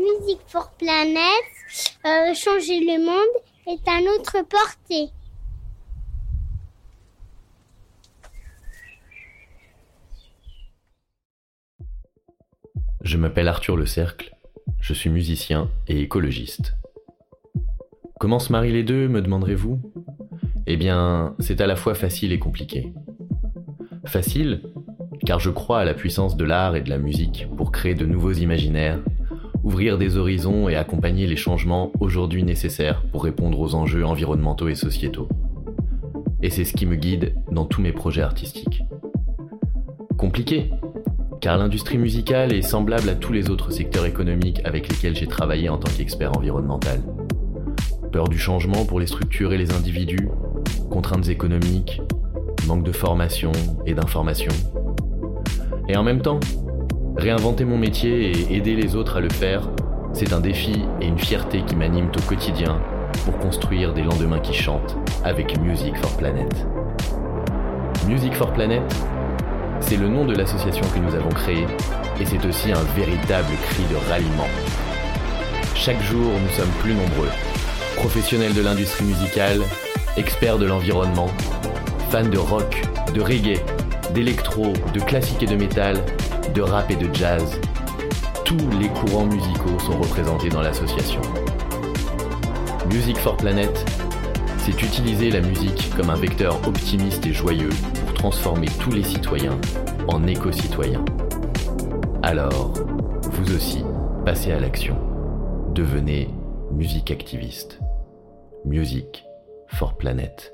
Music for Planet, euh, changer le monde est à notre portée. Je m'appelle Arthur Le Cercle, je suis musicien et écologiste. Comment se marient les deux, me demanderez-vous? Eh bien, c'est à la fois facile et compliqué. Facile, car je crois à la puissance de l'art et de la musique pour créer de nouveaux imaginaires, ouvrir des horizons et accompagner les changements aujourd'hui nécessaires pour répondre aux enjeux environnementaux et sociétaux. Et c'est ce qui me guide dans tous mes projets artistiques. Compliqué, car l'industrie musicale est semblable à tous les autres secteurs économiques avec lesquels j'ai travaillé en tant qu'expert environnemental. Peur du changement pour les structures et les individus, contraintes économiques, manque de formation et d'information. Et en même temps, réinventer mon métier et aider les autres à le faire, c'est un défi et une fierté qui m'animent au quotidien pour construire des lendemains qui chantent avec Music for Planet. Music for Planet, c'est le nom de l'association que nous avons créée et c'est aussi un véritable cri de ralliement. Chaque jour, nous sommes plus nombreux. Professionnels de l'industrie musicale, experts de l'environnement, fans de rock, de reggae, d'électro, de classique et de métal, de rap et de jazz. Tous les courants musicaux sont représentés dans l'association. Music for Planet, c'est utiliser la musique comme un vecteur optimiste et joyeux transformer tous les citoyens en éco-citoyens. Alors, vous aussi, passez à l'action. Devenez musique activiste. Music for Planet.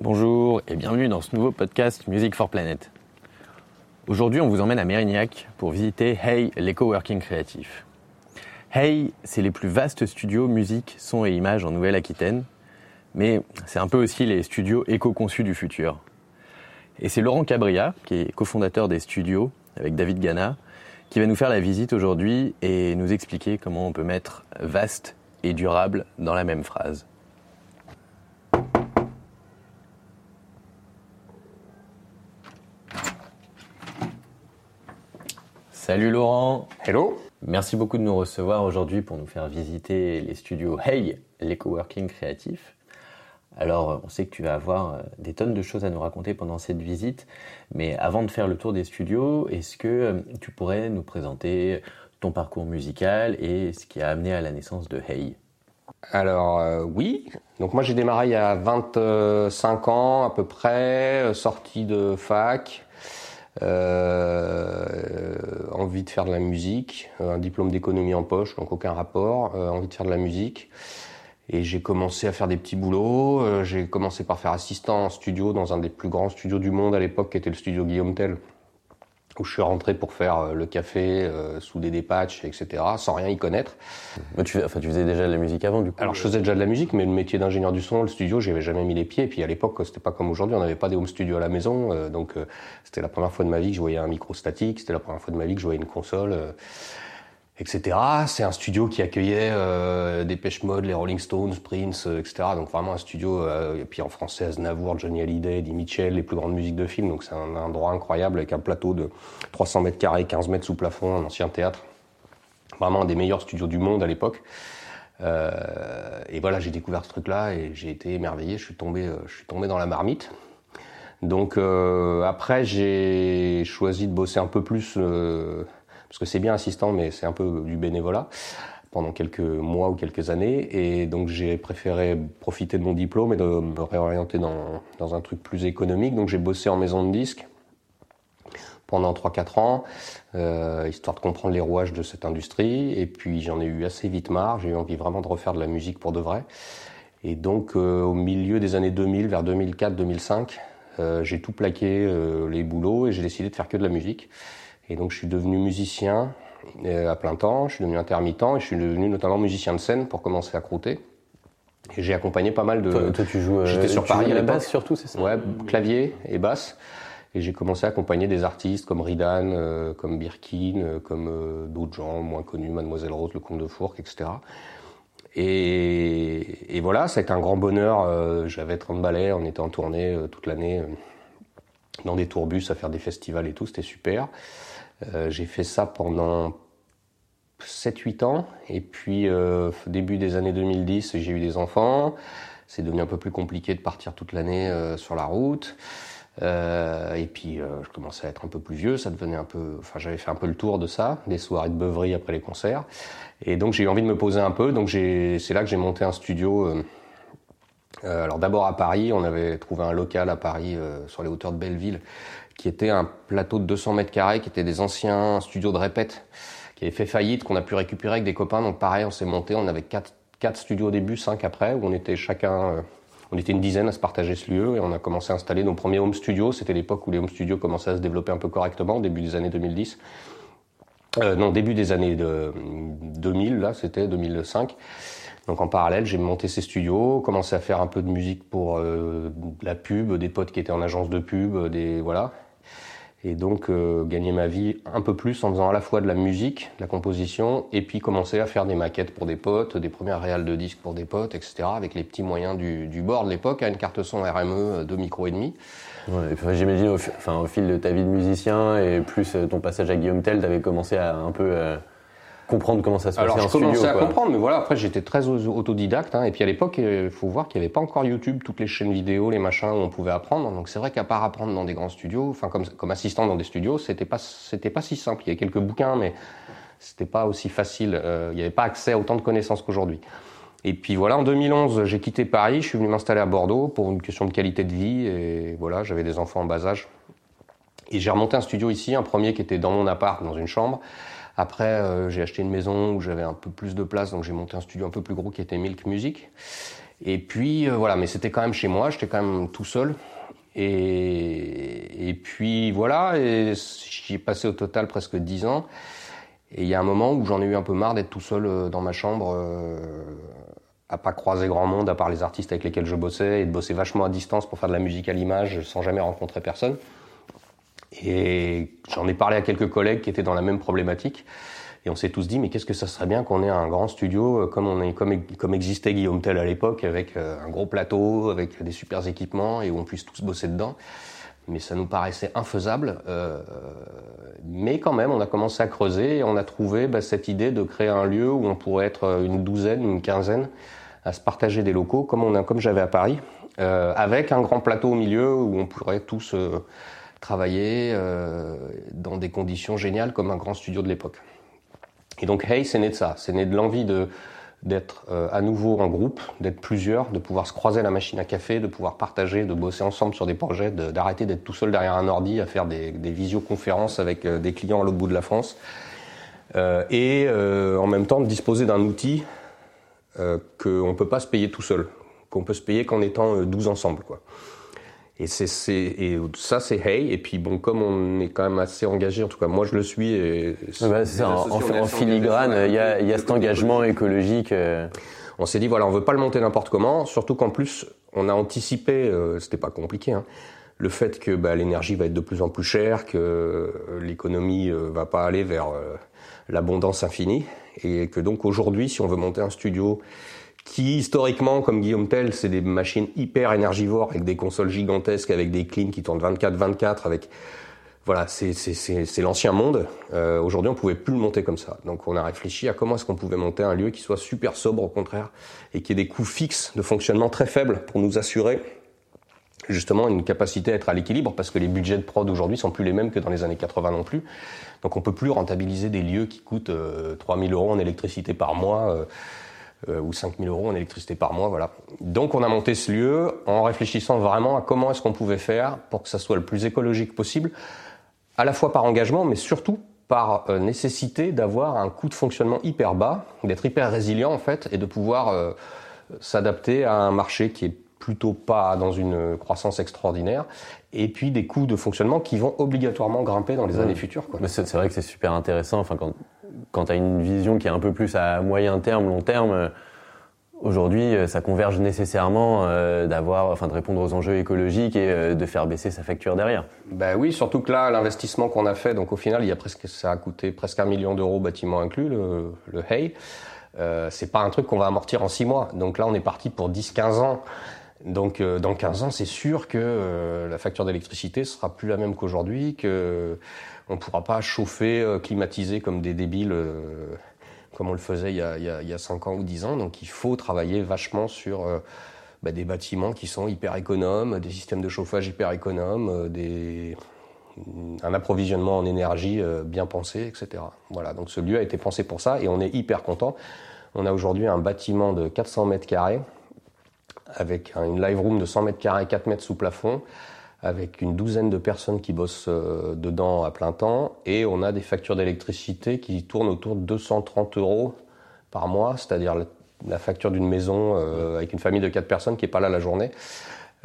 Bonjour et bienvenue dans ce nouveau podcast Music for Planet. Aujourd'hui, on vous emmène à Mérignac pour visiter Hey, l'éco-working créatif. Hey, c'est les plus vastes studios musique, son et images en Nouvelle-Aquitaine mais c'est un peu aussi les studios éco-conçus du futur. Et c'est Laurent Cabria, qui est cofondateur des studios avec David Gana, qui va nous faire la visite aujourd'hui et nous expliquer comment on peut mettre vaste et durable dans la même phrase. Salut Laurent. Hello. Merci beaucoup de nous recevoir aujourd'hui pour nous faire visiter les studios Hey, l'éco-working créatif. Alors, on sait que tu vas avoir euh, des tonnes de choses à nous raconter pendant cette visite, mais avant de faire le tour des studios, est-ce que euh, tu pourrais nous présenter ton parcours musical et ce qui a amené à la naissance de Hey? Alors euh, oui, donc moi j'ai démarré il y a 25 ans à peu près, sorti de fac, envie de faire de la musique, un diplôme d'économie en poche, donc aucun rapport, envie de faire de la musique. Et j'ai commencé à faire des petits boulots. Euh, j'ai commencé par faire assistant en studio dans un des plus grands studios du monde à l'époque, qui était le studio Guillaume Tell, où je suis rentré pour faire euh, le café, euh, souder des patchs, etc., sans rien y connaître. Mais tu, enfin, tu faisais déjà de la musique avant, du coup Alors, je faisais déjà de la musique, mais le métier d'ingénieur du son, le studio, j'y avais jamais mis les pieds. Et puis à l'époque, c'était pas comme aujourd'hui, on n'avait pas des home studios à la maison. donc, c'était la première fois de ma vie que je voyais un micro statique, c'était la première fois de ma vie que je voyais une console etc. C'est un studio qui accueillait euh, des Pêche Mode, les Rolling Stones, Prince, euh, etc. Donc vraiment un studio, euh, et puis en français, Aznavour, Johnny Hallyday, Eddie Mitchell, les plus grandes musiques de films. Donc c'est un endroit incroyable avec un plateau de 300 mètres carrés, 15 mètres sous plafond, un ancien théâtre. Vraiment un des meilleurs studios du monde à l'époque. Euh, et voilà, j'ai découvert ce truc-là et j'ai été émerveillé. Je suis tombé, euh, je suis tombé dans la marmite. Donc après, j'ai choisi de bosser un peu plus parce que c'est bien assistant, mais c'est un peu du bénévolat pendant quelques mois ou quelques années. Et donc j'ai préféré profiter de mon diplôme et de me réorienter dans, dans un truc plus économique. Donc j'ai bossé en maison de disques pendant 3-4 ans, euh, histoire de comprendre les rouages de cette industrie. Et puis j'en ai eu assez vite marre, j'ai eu envie vraiment de refaire de la musique pour de vrai. Et donc euh, au milieu des années 2000, vers 2004-2005, euh, j'ai tout plaqué euh, les boulots et j'ai décidé de faire que de la musique. Et donc je suis devenu musicien euh, à plein temps, je suis devenu intermittent et je suis devenu notamment musicien de scène pour commencer à croûter. Et j'ai accompagné pas mal de. Toi, tu joues. Euh, J'étais sur Paris à la basse surtout, c'est ça Ouais, clavier et basse. Et j'ai commencé à accompagner des artistes comme Ridan, euh, comme Birkin, comme d'autres gens moins connus, Mademoiselle Rose, Le Comte de Fourques, etc. Et, et, voilà, ça a été un grand bonheur. J'avais 30 ballets, on était en tournée toute l'année dans des tourbus à faire des festivals et tout, c'était super. J'ai fait ça pendant 7-8 ans. Et puis, euh, début des années 2010, j'ai eu des enfants. C'est devenu un peu plus compliqué de partir toute l'année euh, sur la route. Euh, et puis, je commençais à être un peu plus vieux. Ça devenait un peu. Enfin, j'avais fait un peu le tour de ça, des soirées de beuverie après les concerts. Et donc, j'ai eu envie de me poser un peu. Donc, c'est là que j'ai monté un studio. alors, d'abord à Paris, on avait trouvé un local à Paris, sur les hauteurs de Belleville, qui était un plateau de 200 mètres carrés, qui était des anciens studios de répète qui avait fait faillite, qu'on a pu récupérer avec des copains. Donc pareil, on s'est monté, on avait quatre, quatre studios au début, cinq après, où on était chacun, euh, on était une dizaine à se partager ce lieu et on a commencé à installer nos premiers home studios. C'était l'époque où les home studios commençaient à se développer un peu correctement, au début des années 2010. Euh, non, début des années de 2000, là, c'était 2005. Donc en parallèle, j'ai monté ces studios, commencé à faire un peu de musique pour euh, la pub, des potes qui étaient en agence de pub, des voilà et donc euh, gagner ma vie un peu plus en faisant à la fois de la musique, de la composition, et puis commencer à faire des maquettes pour des potes, des premières réales de disques pour des potes, etc. Avec les petits moyens du, bord de l'époque, à une carte son RME, deux micros et demi. J'imagine au, fil de ta vie de musicien et plus euh, ton passage à Guillaume Tell, tu avais commencé à un peu euh, comprendre comment ça se passait Alors, je commençais à comprendre, mais voilà, après j'étais très autodidacte. Hein, et puis à l'époque, il faut voir qu'il n'y avait pas encore YouTube, toutes les chaînes vidéo, les machins où on pouvait apprendre. Donc c'est vrai qu'à part apprendre dans des grands studios, enfin comme, comme assistant dans des studios, c'était pas, c'était pas si simple. Il y avait quelques bouquins, mais c'était pas aussi facile. Euh, il n'y avait pas accès à autant de connaissances qu'aujourd'hui. Et puis voilà, en 2011, j'ai quitté Paris, je suis venu m'installer à Bordeaux pour une question de qualité de vie. Et voilà, j'avais des enfants en bas âge. Et j'ai remonté un studio ici, un premier qui était dans mon appart, dans une chambre. Après, euh, j'ai acheté une maison où j'avais un peu plus de place, donc j'ai monté un studio un peu plus gros qui était Milk Music. Et puis euh, voilà, mais c'était quand même chez moi, j'étais quand même tout seul. Et, puis voilà, j'y ai passé au total presque 10 ans. Et il y a un moment où j'en ai eu un peu marre d'être tout seul euh, dans ma chambre, à pas croiser grand monde à part les artistes avec lesquels je bossais, et de bosser vachement à distance pour faire de la musique à l'image sans jamais rencontrer personne. Et j'en ai parlé à quelques collègues qui étaient dans la même problématique. Et on s'est tous dit, mais qu'est-ce que ça serait bien qu'on ait un grand studio euh, comme, on est, comme, comme existait Guillaume Tell à l'époque, avec euh, un gros plateau, avec des super équipements, et où on puisse tous bosser dedans. Mais ça nous paraissait infaisable. Euh, mais quand même, on a commencé à creuser et on a trouvé bah, cette idée de créer un lieu où on pourrait être une douzaine, une quinzaine, à se partager des locaux, comme, on a, comme j'avais à Paris, euh, avec un grand plateau au milieu où on pourrait tous... Euh, travailler euh, dans des conditions géniales comme un grand studio de l'époque. Et donc Hey, c'est né de ça, c'est né de l'envie de d'être euh, à nouveau en groupe, d'être plusieurs, de pouvoir se croiser à la machine à café, de pouvoir partager, de bosser ensemble sur des projets, d'arrêter d'être tout seul derrière un ordi à faire des, visioconférences avec euh, des clients à l'autre bout de la France, et en même temps de disposer d'un outil qu'on ne peut pas se payer tout seul, qu'on peut se payer qu'en étant 12 ensemble. Quoi. Et, c'est, et ça, c'est Hey. Et puis, bon, comme on est quand même assez engagé, en tout cas, moi, je le suis. Et bah, c'est en, en, filigrane, il y a, y a cet engagement écologique. Euh. On s'est dit, voilà, on veut pas le monter n'importe comment. Surtout qu'en plus, on a anticipé, euh, c'était pas compliqué, hein, le fait que bah, l'énergie va être de plus en plus chère, que euh, l'économie euh, va pas aller vers l'abondance infinie. Et que donc, aujourd'hui, si on veut monter un studio qui historiquement, comme Guillaume Tell, c'est des machines hyper énergivores avec des consoles gigantesques, avec des cleans qui tournent 24-24, avec voilà, c'est l'ancien monde. Euh, Aujourd'hui, on pouvait plus le monter comme ça. Donc, on a réfléchi à comment est-ce qu'on pouvait monter un lieu qui soit super sobre, au contraire, et qui ait des coûts fixes de fonctionnement très faibles pour nous assurer justement une capacité à être à l'équilibre, parce que les budgets de prod aujourd'hui sont plus les mêmes que dans les années 80 non plus. Donc, on peut plus rentabiliser des lieux qui coûtent euh, 3000 euros en électricité par mois. Euh, ou 5000 euros en électricité par mois, voilà. Donc on a monté ce lieu en réfléchissant vraiment à comment est-ce qu'on pouvait faire pour que ça soit le plus écologique possible, à la fois par engagement, mais surtout par euh, nécessité d'avoir un coût de fonctionnement hyper bas, d'être hyper résilient en fait, et de pouvoir euh, s'adapter à un marché qui est plutôt pas dans une croissance extraordinaire, et puis des coûts de fonctionnement qui vont obligatoirement grimper dans les années futures. C'est vrai que c'est super intéressant. Enfin, quand, quand tu as une vision qui est un peu plus à moyen terme, long terme, euh, aujourd'hui, euh, ça converge nécessairement euh, d'avoir, enfin, de répondre aux enjeux écologiques et de faire baisser sa facture derrière. Ben oui, surtout que là, l'investissement qu'on a fait, donc au final, il y a presque, ça a coûté presque un million d'euros, bâtiment inclus, le, Hay. C'est pas un truc qu'on va amortir en six mois. Donc là, on est parti pour 10-15 ans. Donc dans 15 ans, c'est sûr que la facture d'électricité sera plus la même qu'aujourd'hui, que on ne pourra pas chauffer, climatiser comme des débiles comme on le faisait il y, a, il, y a, 5 ans ou 10 ans. Donc il faut travailler vachement sur bah, des bâtiments qui sont hyper économes, des systèmes de chauffage hyper économes, un approvisionnement en énergie euh, bien pensé, etc. Voilà, donc ce lieu a été pensé pour ça et on est hyper content. On a aujourd'hui un bâtiment de 400 mètres carrés avec une live room de 100 mètres carrés, 4 mètres sous plafond, avec une douzaine de personnes qui bossent euh, dedans à plein temps et on a des factures d'électricité qui tournent autour de 230 euros par mois, c'est-à-dire la facture d'une maison euh, avec une famille de 4 personnes qui n'est pas là la journée.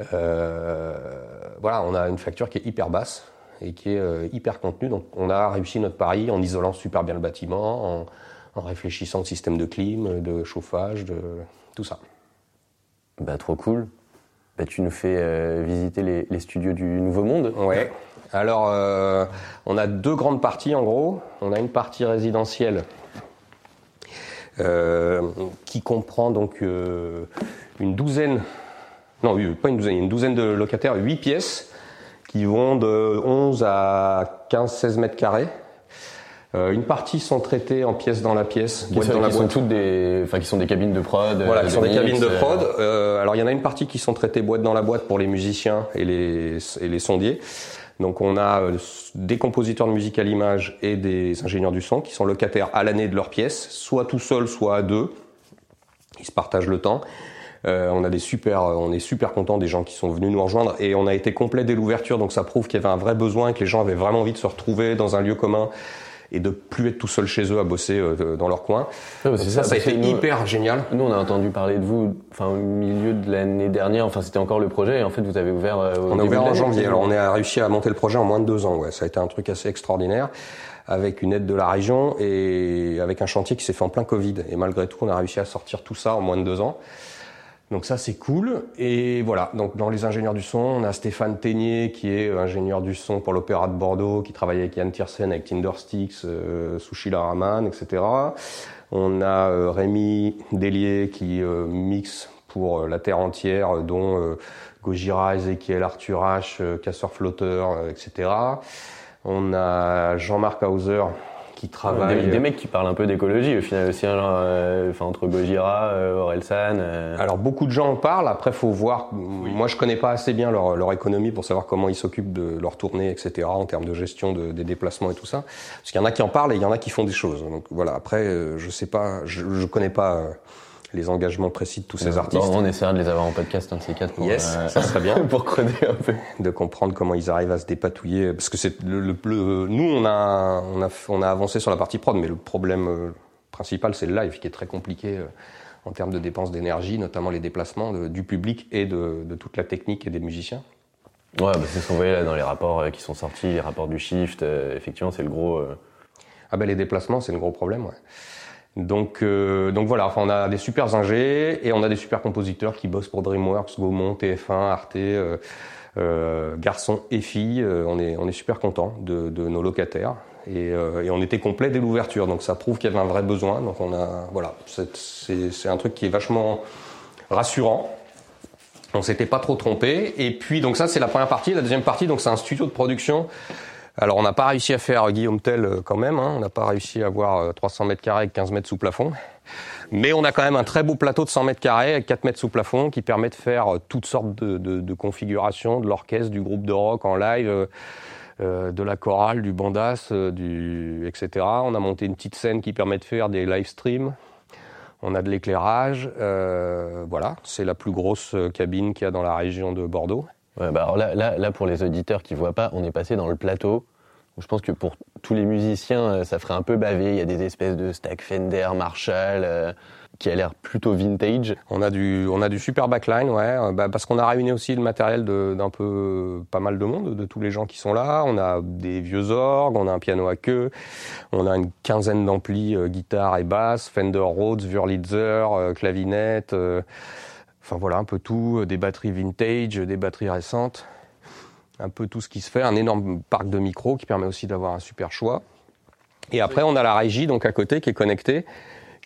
voilà, on a une facture qui est hyper basse et qui est euh, hyper contenu. Donc on a réussi notre pari en isolant super bien le bâtiment, en, réfléchissant au système de clim, de chauffage, de tout ça. Bah, trop cool. Bah, tu nous fais euh, visiter les, studios du Nouveau Monde. Ouais. Alors, euh, on a deux grandes parties en gros. On a une partie résidentielle qui comprend donc une douzaine, non, pas une douzaine, une douzaine de locataires, huit pièces qui vont de 11 à 15-16 mètres carrés. Euh, une partie sont traitées en pièces dans la pièce, qui, sont, sont toutes des, enfin qui sont des cabines de prod. Voilà, qui sont des cabines de prod. Euh, alors il y en a une partie qui sont traitées boîte dans la boîte pour les musiciens et les et les sondiers. Donc on a euh, des compositeurs de musique à l'image et des ingénieurs du son qui sont locataires à l'année de leur pièce, soit tout seul, soit à deux. Ils se partagent le temps. Euh, on a des super, on est super content des gens qui sont venus nous rejoindre et on a été complet dès l'ouverture, donc ça prouve qu'il y avait un vrai besoin et que les gens avaient vraiment envie de se retrouver dans un lieu commun et de plus être tout seul chez eux à bosser euh, dans leur coin. ça, ça, a été hyper génial. Nous, on a entendu parler de vous, enfin au milieu de l'année dernière. Enfin, c'était encore le projet. Et en fait, vous avez ouvert. Euh, on a ouvert en janvier. Alors, on a réussi à monter le projet en moins de deux ans. Ouais, ça a été un truc assez extraordinaire, avec une aide de la région et avec un chantier qui s'est fait en plein Covid. Et malgré tout, on a réussi à sortir tout ça en moins de deux ans. Donc ça c'est cool. Et voilà, donc dans les ingénieurs du son, on a Stéphane Teignier qui est ingénieur du son pour l'Opéra de Bordeaux, qui travaille avec Yann Tiersen, avec Tindersticks, euh, Sushila Rahman, etc. On a euh, Rémi Délier qui euh, mixe pour euh, la Terre entière, dont Gojira, Ezekiel, Arthur H, Casseur Flotteur, etc. On a Jean-Marc Hauser qui travaillent. Des, mecs qui parlent un peu d'écologie au final aussi, hein, euh, enfin, entre Gojira, euh, Orelsan. Euh. Alors beaucoup de gens en parlent, après faut voir, moi je connais pas assez bien leur, leur économie pour savoir comment ils s'occupent de leur tournée, etc., en termes de gestion de, des déplacements et tout ça. Parce qu'il y en a qui en parlent et il y en a qui font des choses. Donc voilà, après je sais pas, je, je connais pas les engagements précis de tous ces artistes. on essaiera de les avoir en podcast, un de ces quatre. Pour, yes, euh, ça serait bien. pour creuser un peu. De comprendre comment ils arrivent à se dépatouiller. Parce que c'est le, le, nous, on a, on, a, on a avancé sur la partie prod, mais le problème euh, principal, c'est le live qui est très compliqué euh, en termes de dépenses d'énergie, notamment les déplacements du public et de, de, toute la technique et des musiciens. Ouais, bah c'est ce qu'on voyait là dans les rapports qui sont sortis, les rapports du shift. effectivement, c'est le gros. Ah ben les déplacements, c'est le gros problème. Ouais. Donc, euh, donc voilà, enfin, on a des super ingés et on a des super compositeurs qui bossent pour DreamWorks, Gaumont, TF1, Arte, euh, euh, garçons et filles. Euh, on est, on est super contents de, de nos locataires et, euh, et, on était complet dès l'ouverture, donc ça prouve qu'il y avait un vrai besoin. Donc on a, voilà, c'est un truc qui est vachement rassurant. On s'était pas trop trompé. Et puis donc ça c'est la première partie. La deuxième partie, donc c'est un studio de production alors on n'a pas réussi à faire Guillaume Tell euh, quand même, hein. on n'a pas réussi à avoir 300 euh, mètres carrés avec 15 mètres sous plafond. Mais on a quand même un très beau plateau de 100 mètres carrés avec 4 mètres sous plafond qui permet de faire euh, toutes sortes de, configurations, de l'orchestre, du groupe de rock en live, de la chorale, du bandas, du, etc. On a monté une petite scène qui permet de faire des live streams. On a de l'éclairage. Voilà, c'est la plus grosse cabine qu'il y a dans la région de Bordeaux. Ouais, bah alors là, là, là, pour les auditeurs qui voient pas, on est passé dans le plateau. Je pense que pour tous les musiciens, euh, ça ferait un peu baver. Il y a des espèces de stack Fender, Marshall, euh, qui a l'air plutôt vintage. On a du, on a du super backline, ouais, euh, bah parce qu'on a réuni aussi le matériel d'un peu pas mal de monde, de tous les gens qui sont là. On a des vieux orgues, on a un piano à queue, on a une quinzaine d'amplis, guitare et basse, Fender Rhodes, Wurlitzer, clavinette. Enfin voilà, un peu tout, euh, des batteries vintage, des batteries récentes, un peu tout ce qui se fait, un énorme parc de micros qui permet aussi d'avoir un super choix. Et après, on a la régie donc à côté qui est connectée,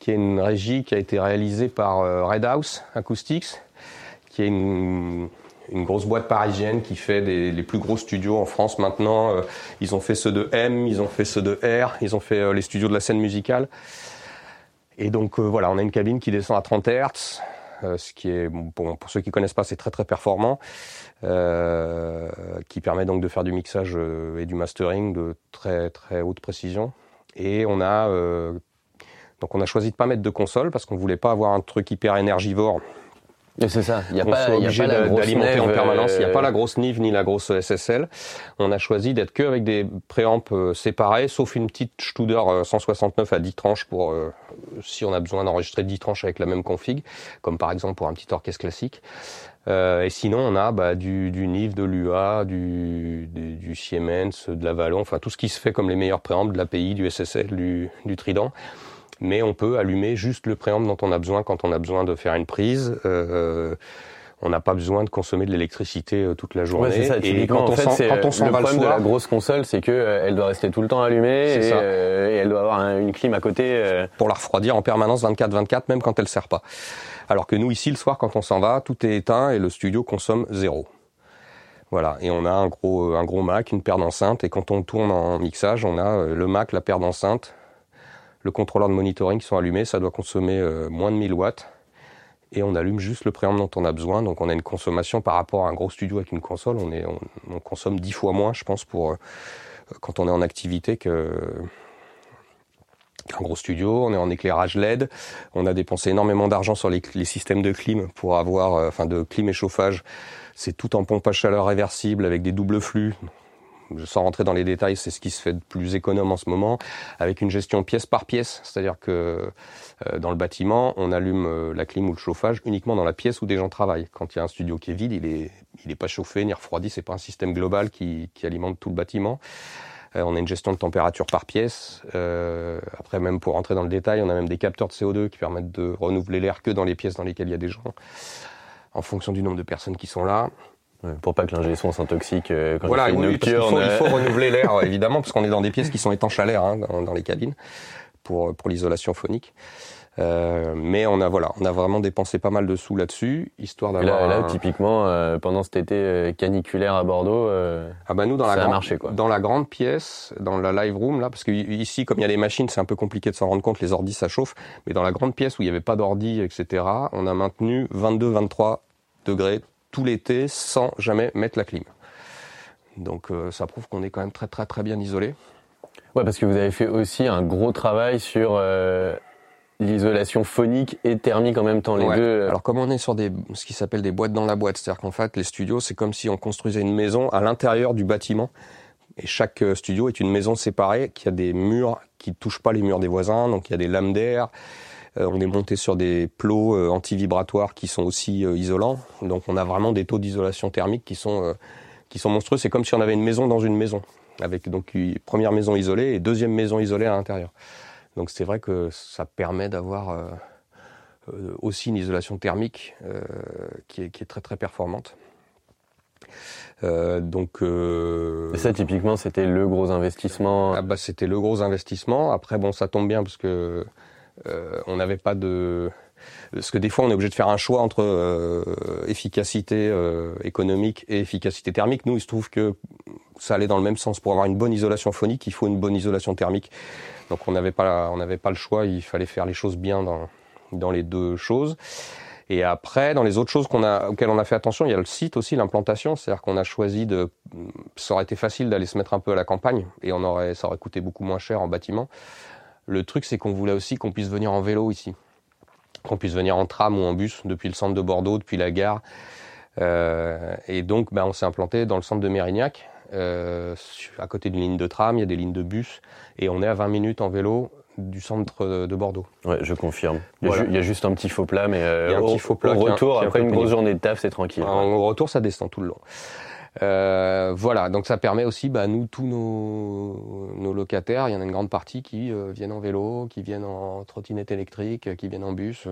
qui est une régie qui a été réalisée par euh, Red House Acoustics, qui est une, grosse boîte parisienne qui fait les plus gros studios en France maintenant. ils ont fait ceux de M, ils ont fait ceux de R, ils ont fait les studios de la scène musicale. Et donc voilà, on a une cabine qui descend à 30 Hz, ce qui est, pour ceux qui connaissent pas, c'est très très performant. Euh, qui permet donc de faire du mixage euh, et du mastering de très très haute précision. Et on a euh, donc on a choisi de pas mettre de console parce qu'on voulait pas avoir un truc hyper énergivore c'est ça. Il n'y a, pas, d'alimenter en permanence. Il n'y a pas la grosse NIV ni la grosse SSL. On a choisi d'être que avec des préamps séparés, sauf une petite Studer 169 à 10 tranches pour si on a besoin d'enregistrer 10 tranches avec la même config, comme par exemple pour un petit orchestre classique. Euh, et sinon, on a bah, du, du NIF, de l'UA, du, du, Siemens, de l'Avalon, enfin tout ce qui se fait comme les meilleurs préambles de l'API, du SSL, du, du Trident. Mais on peut allumer juste le préamble dont on a besoin quand on a besoin de faire une prise. Euh, on n'a pas besoin de consommer de l'électricité euh, toute la journée. Ouais, ça, et quand, en fait, quand on s'en va le problème de la grosse console, c'est que euh, elle doit rester tout le temps allumée et, et, elle doit avoir une clim à côté pour la refroidir en permanence 24/24, même quand elle sert pas. Alors que nous, ici, le soir, quand on s'en va, tout est éteint et le studio consomme zéro. Voilà, et on a un gros, un gros Mac, une paire d'enceintes, et quand on tourne en mixage, on a euh, le Mac, la paire d'enceintes, le contrôleur de monitoring qui sont allumés, ça doit consommer euh, moins de 1000 watts, et on allume juste le préamble dont on a besoin, donc on a une consommation par rapport à un gros studio avec une console, on, est, on, consomme 10 fois moins, je pense, pour euh, quand on est en activité que gros studio, on est en éclairage LED, on a dépensé énormément d'argent sur les, systèmes de clim pour avoir, euh, enfin de clim et chauffage. C'est tout en pompe à chaleur réversible avec des doubles flux. Sans rentrer dans les détails, c'est ce qui se fait de plus économe en ce moment, avec une gestion pièce par pièce. C'est-à-dire que euh, dans le bâtiment, on allume euh, la clim ou le chauffage uniquement dans la pièce où des gens travaillent. Quand il y a un studio qui est vide, il est, il est pas chauffé ni refroidi. C'est pas un système global qui, qui alimente tout le bâtiment. Euh, on a une gestion de température par pièce. Après, même pour rentrer dans le détail, on a même des capteurs de CO2 qui permettent de renouveler l'air que dans les pièces dans lesquelles il y a des gens, en fonction du nombre de personnes qui sont là. Pour pas que l'ingé son s'intoxique euh, quand voilà, il fait une nocturne. Il faut, renouveler l'air, évidemment, parce qu'on est dans des pièces qui sont étanches à l'air hein, dans, dans, les cabines pour, pour l'isolation phonique. Euh, mais on a voilà, on a vraiment dépensé pas mal de sous là-dessus, histoire d'avoir. Là, là, typiquement, euh, pendant cet été euh, caniculaire à Bordeaux, ah bah nous dans la grande, marché, quoi. dans la grande pièce, dans la live room là, parce que ici comme il y a les machines, c'est un peu compliqué de s'en rendre compte, les ordis ça chauffe, mais dans la grande pièce où il n'y avait pas d'ordi, etc., on a maintenu 22-23 degrés tout l'été sans jamais mettre la clim. Donc ça prouve qu'on est quand même très très très bien isolé. Ouais, parce que vous avez fait aussi un gros travail sur l'isolation phonique et thermique en même temps, les deux. Euh. Alors comme on est sur des, ce qui s'appelle des boîtes dans la boîte, c'est-à-dire qu'en fait les studios, c'est comme si on construisait une maison à l'intérieur du bâtiment. Et chaque euh, studio est une maison séparée qui a des murs qui touchent pas les murs des voisins, donc il y a des lames d'air. Euh, on est monté sur des plots anti-vibratoires qui sont aussi isolants. Donc on a vraiment des taux d'isolation thermique qui sont qui sont monstrueux. C'est comme si on avait une maison dans une maison, avec donc une première maison isolée et deuxième maison isolée à l'intérieur. Donc c'est vrai que ça permet d'avoir euh, euh, aussi une isolation thermique euh, qui, est, très très performante. donc Et ça typiquement c'était le gros investissement. Ah bah c'était le gros investissement. Après bon ça tombe bien parce que on n'avait pas de parce que des fois on est obligé de faire un choix entre efficacité économique et efficacité thermique. Nous il se trouve que ça allait dans le même sens. Pour avoir une bonne isolation phonique, il faut une bonne isolation thermique. Donc on n'avait pas, on n'avait pas le choix. Il fallait faire les choses bien dans, dans les deux choses. Et après, dans les autres choses qu'on a, auxquelles on a fait attention, il y a le site aussi, l'implantation. C'est-à-dire qu'on a choisi de, ça aurait été facile d'aller se mettre un peu à la campagne et on aurait, ça aurait coûté beaucoup moins cher en bâtiment. Le truc, c'est qu'on voulait aussi qu'on puisse venir en vélo ici, qu'on puisse venir en tram ou en bus depuis le centre de Bordeaux, depuis la gare. Euh, et donc, ben, on s'est implanté dans le centre de Mérignac, euh, à côté d'une ligne de tram, il y a des lignes de bus, et on est à 20 minutes en vélo du centre de Bordeaux. Ouais, je confirme. Il y, a, juste un petit faux plat, mais euh, un petit faux plat au retour, après une grosse journée de taf, c'est tranquille. Au retour, ça descend tout le long. Euh, voilà, donc ça permet aussi, bah, nous, tous nos, locataires, il y en a une grande partie qui euh, viennent en vélo, qui viennent en trottinette électrique, qui viennent en bus.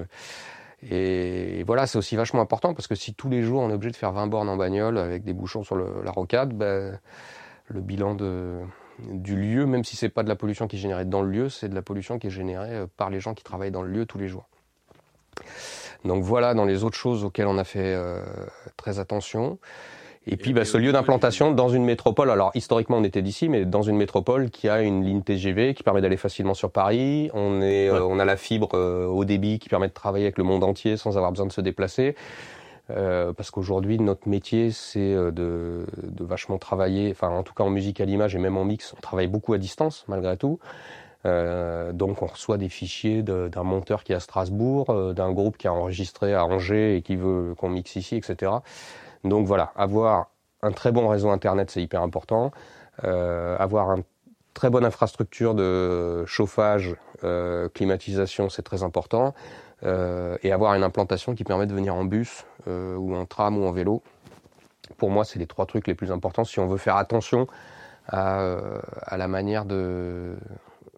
Et voilà, c'est aussi vachement important parce que si tous les jours on est obligé de faire 20 bornes en bagnole avec des bouchons sur la rocade, ben, le bilan du lieu, même si c'est pas de la pollution qui est générée dans le lieu, c'est de la pollution qui est générée euh, par les gens qui travaillent dans le lieu tous les jours. Donc voilà dans les autres choses auxquelles on a fait très attention. Et puis bah, ce lieu d'implantation dans une métropole, alors historiquement on était d'ici, mais dans une métropole qui a une ligne TGV qui permet d'aller facilement sur Paris, on, est, euh, on a la fibre euh, au débit qui permet de travailler avec le monde entier sans avoir besoin de se déplacer. Euh, parce qu'aujourd'hui notre métier c'est de, de, vachement travailler, enfin en tout cas en musique à l'image et même en mix, on travaille beaucoup à distance malgré tout. Euh, donc on reçoit des fichiers d'un monteur qui est à Strasbourg, d'un groupe qui a enregistré à Angers et qui veut qu'on mixe ici, etc. Donc voilà, avoir un très bon réseau Internet, c'est hyper important. Euh, avoir une très bonne infrastructure de chauffage, euh, climatisation, c'est très important. Euh, et avoir une implantation qui permet de venir en bus ou en tram ou en vélo. Pour moi, c'est les trois trucs les plus importants si on veut faire attention à, à la manière de,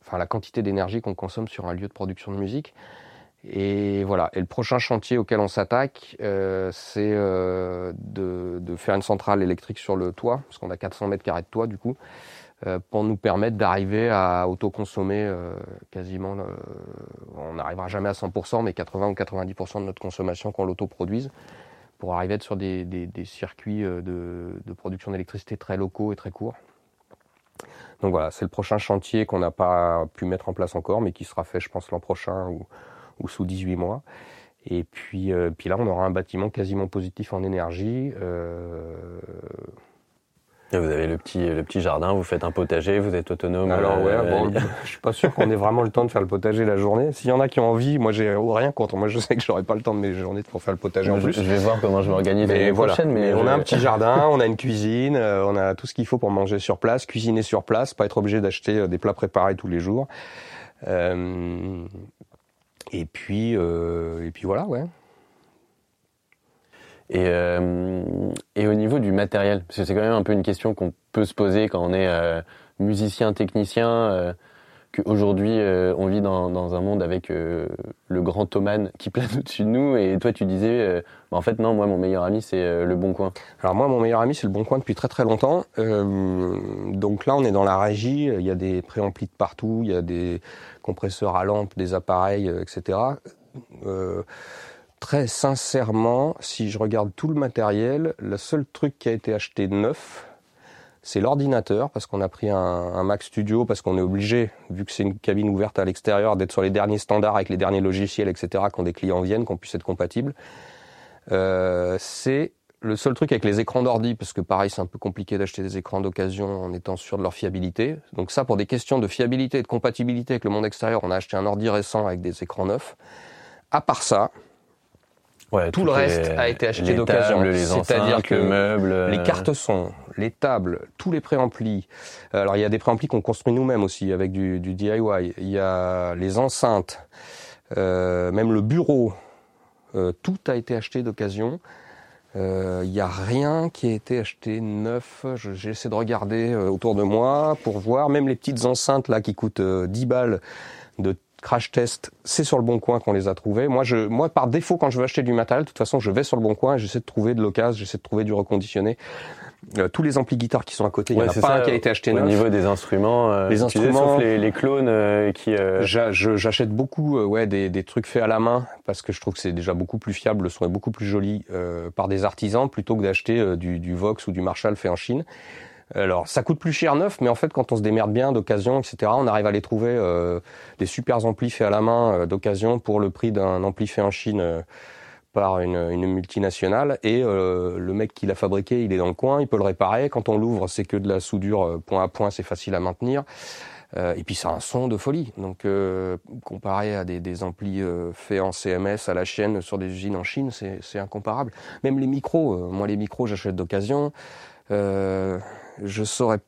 enfin la quantité d'énergie qu'on consomme sur un lieu de production de musique. Et voilà. Et le prochain chantier auquel on s'attaque, euh, c'est euh, de, de, faire une centrale électrique sur le toit, parce qu'on a 400 mètres carrés de toit du coup, euh, pour nous permettre d'arriver à autoconsommer euh, quasiment. on n'arrivera jamais à 100%, mais 80 ou 90% de notre consommation qu'on l'autoproduise, pour arriver à être sur des, des, des circuits de, de production d'électricité très locaux et très courts. Donc voilà, c'est le prochain chantier qu'on n'a pas pu mettre en place encore, mais qui sera fait, je pense, l'an prochain ou ou sous 18 mois. Et puis, euh, puis là, on aura un bâtiment quasiment positif en énergie. Euh... vous avez le petit, le petit jardin, vous faites un potager, vous êtes autonome. Alors ouais, euh, bon, je suis pas sûr qu'on ait vraiment le temps de faire le potager la journée. S'il y en a qui ont envie, moi j'ai rien contre. Moi je sais que j'aurai pas le temps de mes journées pour faire le potager en plus. Je vais voir comment je m'organise l'année voilà. prochaine. Mais, on a un petit jardin, on a une cuisine, on a tout ce qu'il faut pour manger sur place, cuisiner sur place, pas être obligé d'acheter des plats préparés tous les jours. Euh, et puis, euh, et puis voilà, ouais. Et, euh, et au niveau du matériel, parce que c'est quand même un peu une question qu'on peut se poser quand on est euh, musicien, technicien, qu'aujourd'hui euh, on vit dans, dans, un monde avec euh, le grand Thoman qui plane au-dessus de nous, et toi tu disais, bah, en fait non, moi mon meilleur ami c'est Le Bon Coin. Alors moi mon meilleur ami c'est Le Bon Coin depuis très très longtemps. donc là on est dans la régie, il y a des préamplis de partout, il y a des compresseurs à lampe, des appareils, euh, etc. Euh, très sincèrement, si je regarde tout le matériel, le seul truc qui a été acheté neuf, c'est l'ordinateur, parce qu'on a pris un, Mac Studio, parce qu'on est obligé, vu que c'est une cabine ouverte à l'extérieur, d'être sur les derniers standards avec les derniers logiciels, etc., quand des clients viennent, qu'on puisse être compatible. Euh, c'est le seul truc avec les écrans d'ordi, parce que pareil, c'est un peu compliqué d'acheter des écrans d'occasion en étant sûr de leur fiabilité. Donc ça, pour des questions de fiabilité et de compatibilité avec le monde extérieur, on a acheté un ordi récent avec des écrans neufs. À part ça, tout le reste a été acheté d'occasion. C'est-à-dire que les euh, cartes son, les tables, tous les préamplis. Alors il y a des préamplis qu'on construit nous-mêmes aussi avec du, DIY. Il y a les enceintes, euh, même le bureau. Euh, tout a été acheté d'occasion. Il euh, n'y a rien qui a été acheté neuf. J'essaie de regarder autour de moi pour voir. Même les petites enceintes là qui coûtent 10 euh, balles de crash test, c'est sur le bon coin qu'on les a trouvées. Moi, moi, par défaut, quand je veux acheter du matériel, de toute façon, je vais sur le bon coin et j'essaie de trouver de l'occasion, j'essaie de trouver du reconditionné. Euh, tous les amplis guitares qui sont à côté, il y en a pas un qui a été acheté neuf. Au niveau des instruments, euh, les instruments, sauf les, les clones euh, qui. J'achète beaucoup, ouais, des, des, trucs faits à la main parce que je trouve que c'est déjà beaucoup plus fiable, le son est beaucoup plus joli par des artisans plutôt que d'acheter du, du Vox ou du Marshall fait en Chine. Alors, ça coûte plus cher neuf, mais en fait, quand on se démerde bien d'occasion, etc., on arrive à les trouver euh, des super amplis faits à la main euh, d'occasion pour le prix d'un ampli fait en Chine euh, par une, multinationale. Et le mec qui l'a fabriqué, il est dans le coin, il peut le réparer. Quand on l'ouvre, c'est que de la soudure point à point, c'est facile à maintenir. et puis ça a un son de folie. Donc comparé à des, amplis faits en CMS à la chaîne sur des usines en Chine, c'est incomparable. Même les micros, moi les micros j'achète d'occasion. Euh, je saurais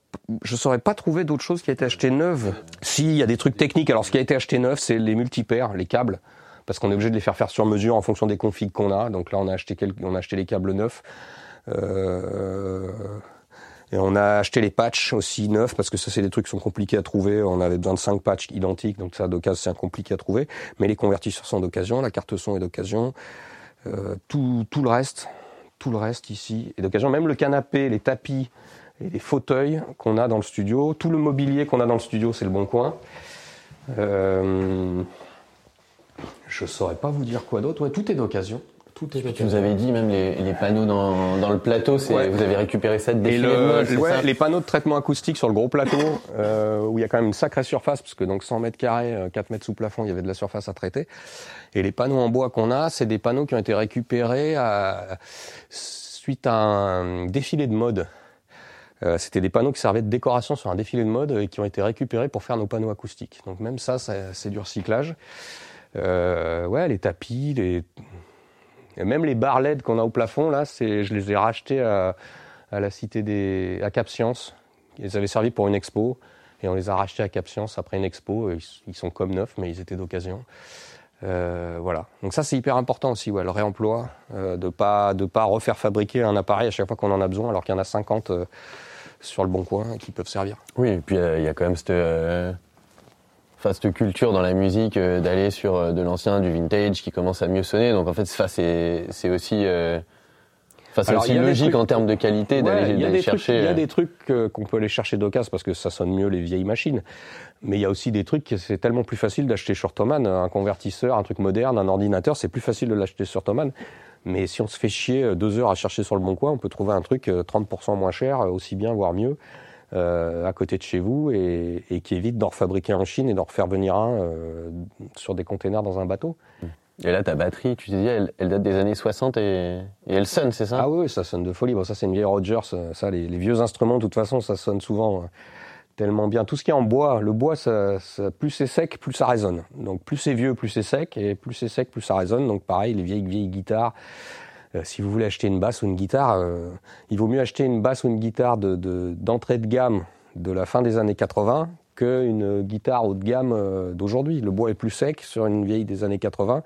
je saurais pas trouver d'autre chose qui a été acheté neuve. Si, il y a des trucs techniques. Alors, ce qui a été acheté neuf, c'est les multipaires, les câbles, parce qu'on est obligé de les faire faire sur mesure en fonction des configs qu'on a. Donc là, on a acheté quelques, on a acheté les câbles neufs. Euh, et on a acheté les patchs aussi neufs parce que ça c'est des trucs qui sont compliqués à trouver. On avait besoin de cinq patchs identiques, donc ça d'occasion c'est compliqué à trouver. Mais les convertisseurs sont d'occasion, la carte son est d'occasion, euh, tout, tout le reste, tout le reste ici est d'occasion. Même le canapé, les tapis, et les fauteuils qu'on a dans le studio. Tout le mobilier qu'on a dans le studio, c'est le bon coin. Euh, Je saurais pas vous dire quoi d'autre. Ouais, tout est d'occasion. Tout est Tu nous avais dit même les, les panneaux dans, dans le plateau, c'est Ouais. vous avez récupéré ça de Et le- ouais, les panneaux de traitement acoustique sur le gros plateau, euh, où il y a quand même une sacrée surface, parce que donc 100 mètres carrés, euh, 4 mètres sous plafond, il y avait de la surface à traiter. Et les panneaux en bois qu'on a, c'est des panneaux qui ont été récupérés à- suite à un défilé de mode. Euh, C'était des panneaux qui servaient de décoration sur un défilé de mode et qui ont été récupérés pour faire nos panneaux acoustiques. Donc même ça, ça- c'est du recyclage. Euh, ouais, les tapis, les... même les barres LED qu'on a au plafond, là, je les ai rachetés à, à la cité des, à Cap Science. Ils avaient servi pour une expo et on les a rachetés à Cap Science après une expo. Ils, sont comme neufs, mais ils étaient d'occasion. Euh, voilà. Donc ça, c'est hyper important aussi, ouais, le réemploi, euh, de pas de pas refaire fabriquer un appareil à chaque fois qu'on en a besoin, alors qu'il y en a 50 euh, sur le bon coin qui peuvent servir. Oui, et puis il y a quand même cette, enfin, cette culture dans la musique euh, d'aller sur euh, de l'ancien, du vintage qui commence à mieux sonner. Donc en fait, c'est- enfin, c'est c'est aussi, euh, enfin, c'est aussi logique trucs- en termes de qualité Ouais, d'aller chercher. Il y a des trucs euh, qu'on peut aller chercher d'occasion parce que ça sonne mieux les vieilles machines. Mais il y a aussi des trucs que c'est tellement plus facile d'acheter sur Thomann, un convertisseur, un truc moderne, un ordinateur, c'est plus facile de l'acheter sur Thomann. Mais si on se fait chier deux heures à chercher sur le bon coin, on peut trouver un truc euh, 30% moins cher, aussi bien, voire mieux, euh, à côté de chez vous et, et qui évite d'en refabriquer en Chine et d'en refaire venir un euh, sur des containers dans un bateau. Et là, ta batterie, tu disais, elle, elle date des années 60 et, et elle sonne, c'est ça? Ah oui, ça sonne de folie. Bon, ça, c'est une vieille Rogers. Ça, les, les vieux instruments, de toute façon, ça sonne souvent euh, tellement bien. Tout ce qui est en bois, le bois, ça, ça- plus c'est sec, plus ça résonne. Donc, plus c'est vieux, plus c'est sec, et plus c'est sec, plus ça résonne. Donc, pareil, les vieilles, vieilles guitares. Euh, si vous voulez acheter une basse ou une guitare, euh, il vaut mieux acheter une basse ou une guitare de- de- d'entrée de, gamme de la fin des années 80 qu'une guitare haut de gamme euh, d'aujourd'hui. Le bois est plus sec sur une vieille des années 80.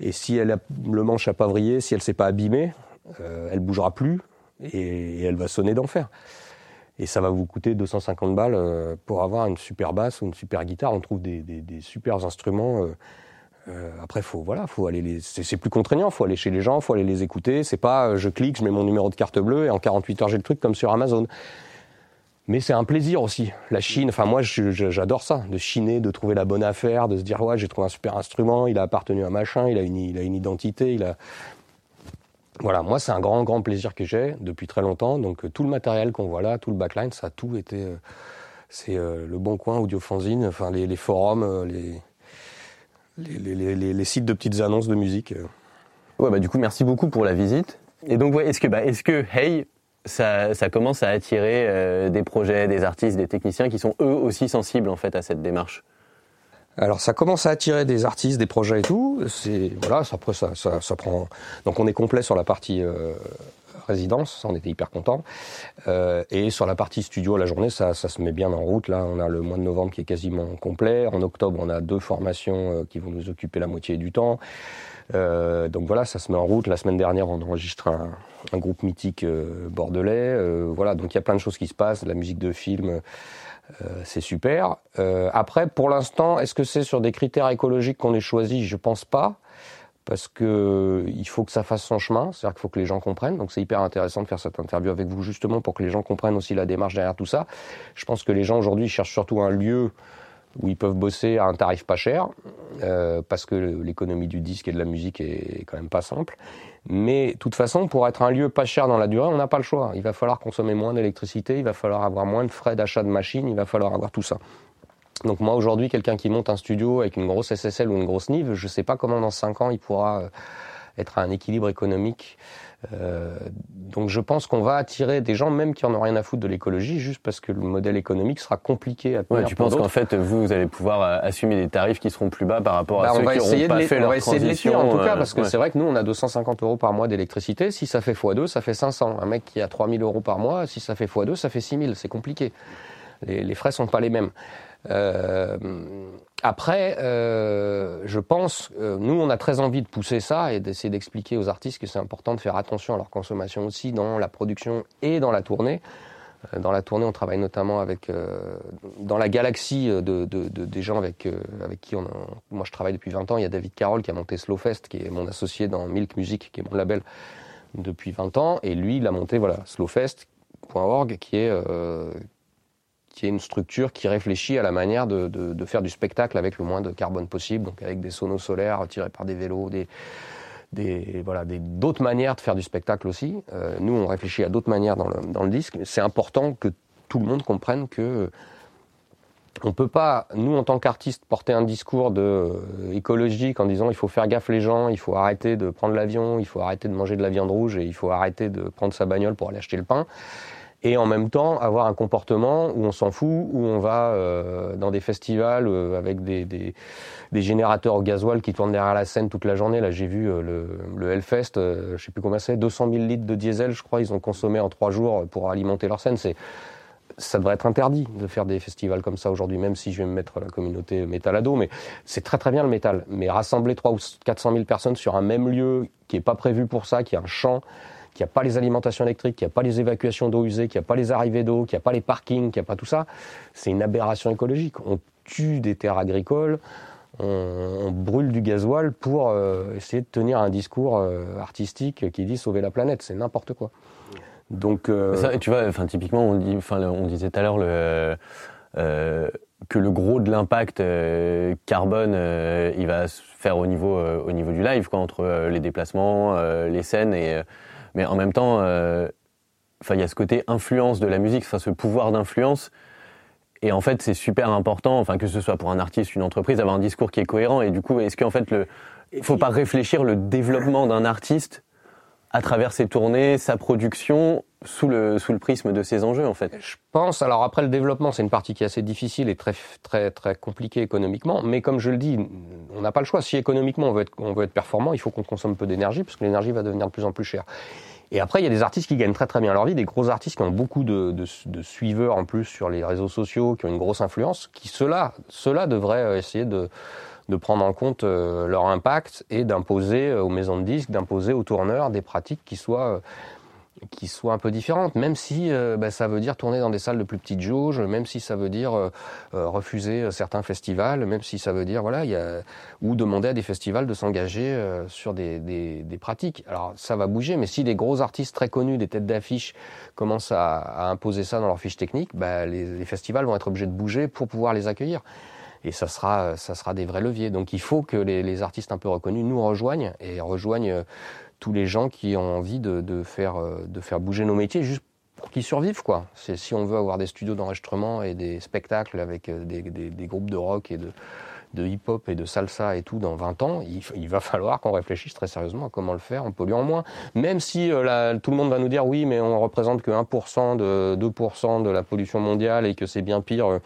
Et si elle a le manche à pas vriller, si elle s'est pas abîmée, euh, elle bougera plus et, et elle va sonner d'enfer. Et ça va vous coûter 250 balles euh, pour avoir une super basse ou une super guitare. On trouve des, des, des super instruments. Euh, après, faut voilà, faut aller. C'est plus contraignant. Faut aller chez les gens, faut aller les écouter. C'est pas euh, je clique, je mets mon numéro de carte bleue et en 48 heures j'ai le truc comme sur Amazon. Mais c'est un plaisir aussi. La Chine, enfin moi j'adore ça, de chiner, de trouver la bonne affaire, de se dire ouais j'ai trouvé un super instrument, il a appartenu à machin, il a une, il a une identité, il a. Voilà, moi c'est un grand grand plaisir que j'ai depuis très longtemps. Donc euh, tout le matériel qu'on voit là, tout le backline, ça a tout été. c'est le Bon Coin, Audiofanzine, enfin les, les forums, les, les, les- les- les- les sites de petites annonces de musique. euh. Ouais, bah du coup, merci beaucoup pour la visite. Et donc, ouais, est-ce que, bah, est-ce que Hey, ça, ça commence à attirer euh, des projets, des artistes, des techniciens qui sont eux aussi sensibles en fait à cette démarche? Alors ça commence à attirer des artistes, des projets et tout. C'est voilà, ça, après ça, ça, ça prend. Donc on est complet sur la partie euh, résidence, on était hyper content. et sur la partie studio, la journée, ça, se met bien en route. Là, on a le mois de novembre qui est quasiment complet. En octobre, on a deux formations euh, qui vont nous occuper la moitié du temps. Euh, donc voilà, ça se met en route. La semaine dernière, on enregistre un, groupe mythique euh, bordelais. Euh, voilà, donc il y a plein de choses qui se passent. La musique de film. Euh, c'est super. Euh, après, pour l'instant, est-ce que c'est sur des critères écologiques qu'on ait choisi? Je pense pas, parce que il faut que ça fasse son chemin. C'est-à-dire qu'il faut que les gens comprennent. Donc, c'est hyper intéressant de faire cette interview avec vous justement pour que les gens comprennent aussi la démarche derrière tout ça. Je pense que les gens aujourd'hui cherchent surtout un lieu où ils peuvent bosser à un tarif pas cher, euh, parce que l'économie du disque et de la musique est quand même pas simple. Mais de toute façon, pour être un lieu pas cher dans la durée, on n'a pas le choix. Il va falloir consommer moins d'électricité, il va falloir avoir moins de frais d'achat de machines, il va falloir avoir tout ça. Donc moi aujourd'hui, quelqu'un qui monte un studio avec une grosse SSL ou une grosse Nive, je ne sais pas comment dans 5 ans il pourra euh, être à un équilibre économique. Euh, donc je pense qu'on va attirer des gens même qui en ont rien à foutre de l'écologie, juste parce que le modèle économique sera compliqué à tenir Ouais, tu penses qu'en fait, vous, vous allez pouvoir euh, assumer des tarifs qui seront plus bas par rapport à Bah, ceux qui n'auront de pas les, fait on leur va essayer de les transition. tenir en tout cas euh, parce que ouais. c'est vrai que nous on a 250 euros par mois d'électricité. Si ça fait x2, ça fait 500. Un mec qui a 3000 euros par mois, si ça fait x2, ça fait 6000. C'est compliqué. Les, les frais sont pas les mêmes. Euh, après, euh, je pense, euh, nous on a très envie de pousser ça et d'essayer d'expliquer aux artistes que c'est important de faire attention à leur consommation aussi dans la production et dans la tournée. Dans la tournée, on travaille notamment avec dans la galaxie de, de- de- des gens avec avec qui on moi je travaille depuis 20 ans. Il y a David Carroll qui a monté Slowfest, qui est mon associé dans Milk Music, qui est mon label depuis 20 ans, et lui il a monté voilà Slowfest.org, qui est qui est une structure qui réfléchit à la manière de, faire du spectacle avec le moins de carbone possible, donc avec des sonos solaires tirés par des vélos, des, voilà d'autres manières de faire du spectacle aussi. Euh, nous, on réfléchit à d'autres manières dans le, dans le disque. C'est important que tout le monde comprenne que on peut pas, nous en tant qu'artistes, porter un discours de, euh, écologique en disant il faut faire gaffe les gens, il faut arrêter de prendre l'avion, il faut arrêter de manger de la viande rouge et il faut arrêter de prendre sa bagnole pour aller acheter le pain et en même temps avoir un comportement où on s'en fout, où on va euh, dans des festivals euh, avec des, des, des, générateurs au gasoil qui tournent derrière la scène toute la journée. Là, j'ai vu euh, le, le, Hellfest, je sais plus combien c'est, 200 000 litres de diesel, je crois, ils ont consommé en trois jours pour alimenter leur scène. C'est ça devrait être interdit de faire des festivals comme ça aujourd'hui, même si je vais me mettre la communauté métal à dos, mais c'est très très bien le métal. Mais rassembler 300 ou 400 000 personnes sur un même lieu qui est pas prévu pour ça, qui a un champ, qu'il n'y a pas les alimentations électriques, qu'il n'y a pas les évacuations d'eau usée, qu'il n'y a pas les arrivées d'eau, qu'il n'y a pas les parkings, qu'il n'y a pas tout ça, c'est une aberration écologique. On tue des terres agricoles, on, brûle du gasoil pour euh, essayer de tenir un discours euh, artistique qui dit sauver la planète. C'est n'importe quoi. Donc, euh, tu vois, typiquement, on, disait tout à l'heure que le gros de l'impact carbone, il va se faire au niveau, au niveau du live, quoi, entre les déplacements, les scènes et, mais en même temps, euh, il y a ce côté influence de la musique, ce pouvoir d'influence. Et en fait, c'est super important, enfin, que ce soit pour un artiste, une entreprise, d'avoir un discours qui est cohérent. Et du coup, est-ce qu'en fait, le, faut pas réfléchir le développement d'un artiste à travers ses tournées, sa production, sous le, prisme de ces enjeux, en fait Je pense, alors après le développement, c'est une partie qui est assez difficile et très, très, très compliquée économiquement, mais comme je le dis, on n'a pas le choix. Si économiquement on veut être, on veut être performant, il faut qu'on consomme peu d'énergie, parce que l'énergie va devenir de plus en plus chère. Et après, il y a des artistes qui gagnent très très bien leur vie, des gros artistes qui ont beaucoup de, suiveurs en plus sur les réseaux sociaux, qui ont une grosse influence, qui ceux-là, ceux-là devraient euh, essayer de, de prendre en compte euh, leur impact et d'imposer euh, aux maisons de disques, d'imposer aux tourneurs des pratiques qui soient qui soit un peu différente, même si euh, bah, ça veut dire tourner dans des salles de plus petites jauges, même si ça veut dire euh, euh, refuser certains festivals, même si ça veut dire voilà, y a, ou demander à des festivals de s'engager sur des, des, des, pratiques. Alors ça va bouger, mais si des gros artistes très connus, des têtes d'affiche, commencent à, à, imposer ça dans leur fiche technique, bah, les, les, festivals vont être obligés de bouger pour pouvoir les accueillir. Et ça sera, ça sera des vrais leviers. Donc il faut que les, les artistes un peu reconnus nous rejoignent et rejoignent tous les gens qui ont envie de, de, faire, euh, de faire bouger nos métiers juste pour qu'ils survivent. quoi. Si on veut avoir des studios d'enregistrement et des spectacles avec euh, des, groupes de rock et de, hip-hop et de salsa et tout dans 20 ans, il, va falloir qu'on réfléchisse très sérieusement à comment le faire en polluant moins. Même si euh, tout le monde va nous dire oui, mais on représente que 1%, de 2% de la pollution mondiale et que c'est bien pire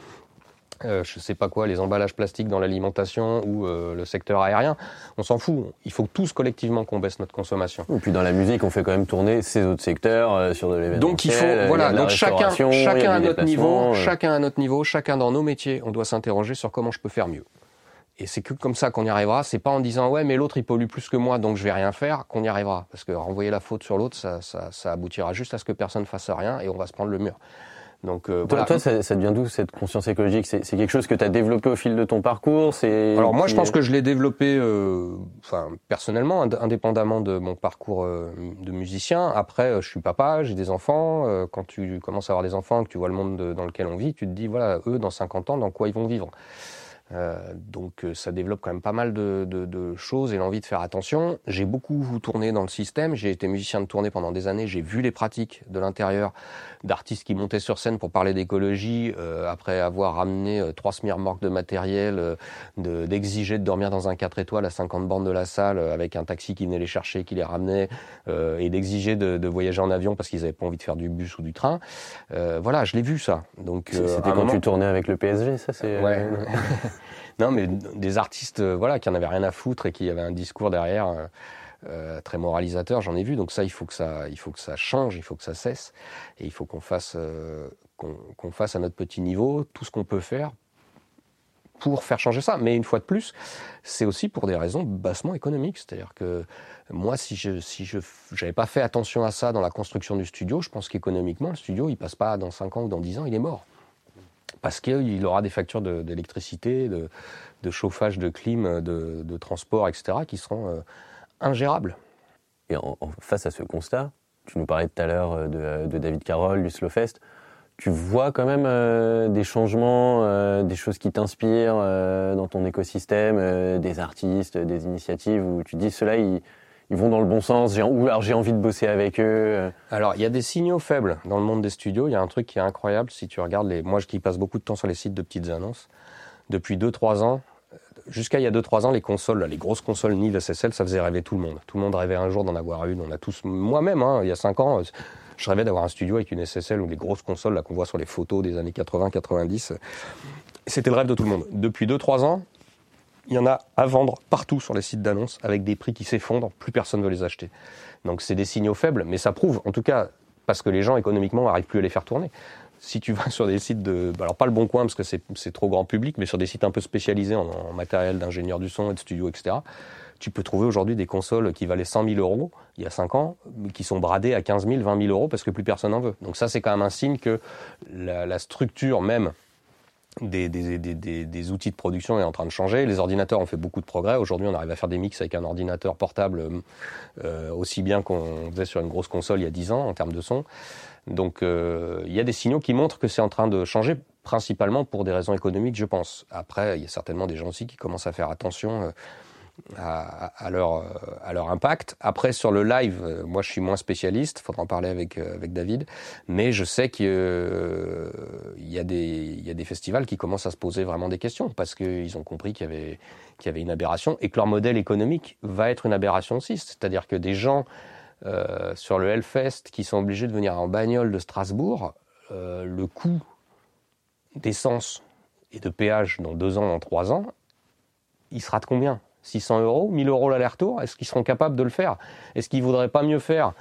euh, je sais pas quoi, les emballages plastiques dans l'alimentation ou euh, le secteur aérien, on s'en fout. Il faut tous collectivement qu'on baisse notre consommation. Et puis dans la musique, on fait quand même tourner ces autres secteurs euh, sur de l'événement. Donc il faut, voilà, donc chacun, chacun à notre niveau, chacun à notre niveau, chacun dans nos métiers, on doit s'interroger sur comment je peux faire mieux. Et c'est que comme ça qu'on y arrivera. C'est pas en disant ouais mais l'autre il pollue plus que moi donc je vais rien faire qu'on y arrivera. Parce que renvoyer la faute sur l'autre, ça, ça, ça aboutira juste à ce que personne fasse rien et on va se prendre le mur. Donc, euh, toi, toi, ça, ça devient d'où cette conscience écologique? C'est quelque chose que tu as développé au fil de ton parcours? Alors moi, je pense que je l'ai développé, euh, enfin personnellement, indépendamment de mon parcours euh, de musicien. Après, euh, je suis papa, j'ai des enfants. Euh, quand tu commences à avoir des enfants, que tu vois le monde dans lequel on vit, tu te dis voilà, eux, dans 50 ans, dans quoi ils vont vivre? Euh, donc euh, ça développe quand même pas mal de, de, de choses et l'envie de faire attention. J'ai beaucoup tourné dans le système, j'ai été musicien de tournée pendant des années, j'ai vu les pratiques de l'intérieur d'artistes qui montaient sur scène pour parler d'écologie euh, après avoir ramené euh, trois semi-remorques de matériel, d'exiger de, dormir dans un 4 étoiles à 50 bornes de la salle avec un taxi qui venait les chercher, qui les ramenait et d'exiger de, de, voyager en avion parce qu'ils avaient pas envie de faire du bus ou du train. voilà, je l'ai vu ça. Donc c'était quand tu tournais avec le PSG, ça c'est. Ouais. non, mais des artistes euh, voilà, qui en avaient rien à foutre et qui avaient un discours derrière euh, euh, très moralisateur, j'en ai vu. Donc ça, il faut que ça, il faut que ça change, il faut que ça cesse, et il faut qu'on fasse, qu'on fasse à notre petit niveau tout ce qu'on peut faire pour faire changer ça. Mais une fois de plus, c'est aussi pour des raisons bassement économiques. C'est-à-dire que moi, si je si je j'avais pas fait attention à ça dans la construction du studio, je pense qu'économiquement, le studio, il passe pas dans 5 ans ou dans 10 ans, il est mort parce qu'il aura des factures d'électricité, de, chauffage, de clim, de, de, transport, etc., qui seront euh, ingérables. Et en, face à ce constat, tu nous parlais tout à l'heure euh, de, de, David Carroll, du Slowfest, tu vois quand même euh, des changements, euh, des choses qui t'inspirent euh, dans ton écosystème, des artistes, des initiatives où tu dis ceux-là ils, ils vont dans le bon sens, j'ai, ou alors j'ai envie de bosser avec eux. Alors il y a des signaux faibles dans le monde des studios. Il y a un truc qui est incroyable si tu regardes les. Moi qui passe beaucoup de temps sur les sites de petites annonces, depuis 2-3 ans, jusqu'à il y a 2-3 ans, les consoles, les grosses consoles Neve SSL, ça faisait rêver tout le monde. Tout le monde rêvait un jour d'en avoir une. On a tous, moi-même, hein, il y a 5 ans, je rêvais d'avoir un studio avec une SSL ou les grosses consoles qu'on voit sur les photos des années 80-90. C'était le rêve de tout le monde. Depuis 2-3 ans, il y en a à vendre partout sur les sites d'annonces avec des prix qui s'effondrent, plus personne ne veut les acheter. Donc c'est des signaux faibles, mais ça prouve, en tout cas, parce que les gens économiquement n'arrivent plus à les faire tourner. Si tu vas sur des sites de, alors pas le bon coin parce que c'est trop grand public, mais sur des sites un peu spécialisés en, matériel d'ingénieur du son et de studio, etc., tu peux trouver aujourd'hui des consoles qui valaient 100 000 euros il y a 5 ans, mais qui sont bradées à 15 000, 20 000 euros parce que plus personne n'en veut. Donc ça, c'est quand même un signe que la, structure même des, des, outils de production est en train de changer. Les ordinateurs ont fait beaucoup de progrès. Aujourd'hui, on arrive à faire des mix avec un ordinateur portable euh, aussi bien qu'on faisait sur une grosse console il y a 10 ans en termes de son. Donc euh, il y a des signaux qui montrent que c'est en train de changer, principalement pour des raisons économiques, je pense. Après, il y a certainement des gens aussi qui commencent à faire attention. Euh, à, leur, à leur impact. Après, sur le live, euh, moi je suis moins spécialiste, il faudra en parler avec, euh, avec David, mais je sais qu'il euh, y, a des, festivals qui commencent à se poser vraiment des questions parce qu'ils ont compris qu'il y, qu'il y avait une aberration et que leur modèle économique va être une aberration aussi. C'est-à-dire que des gens sur le Hellfest qui sont obligés de venir en bagnole de Strasbourg, le coût d'essence et de péage dans deux ans, dans trois ans, il sera de combien? 600 euros, 1000 euros l'aller-retour, est-ce qu'ils seront capables de le faire? Est-ce qu'ils voudraient pas mieux faire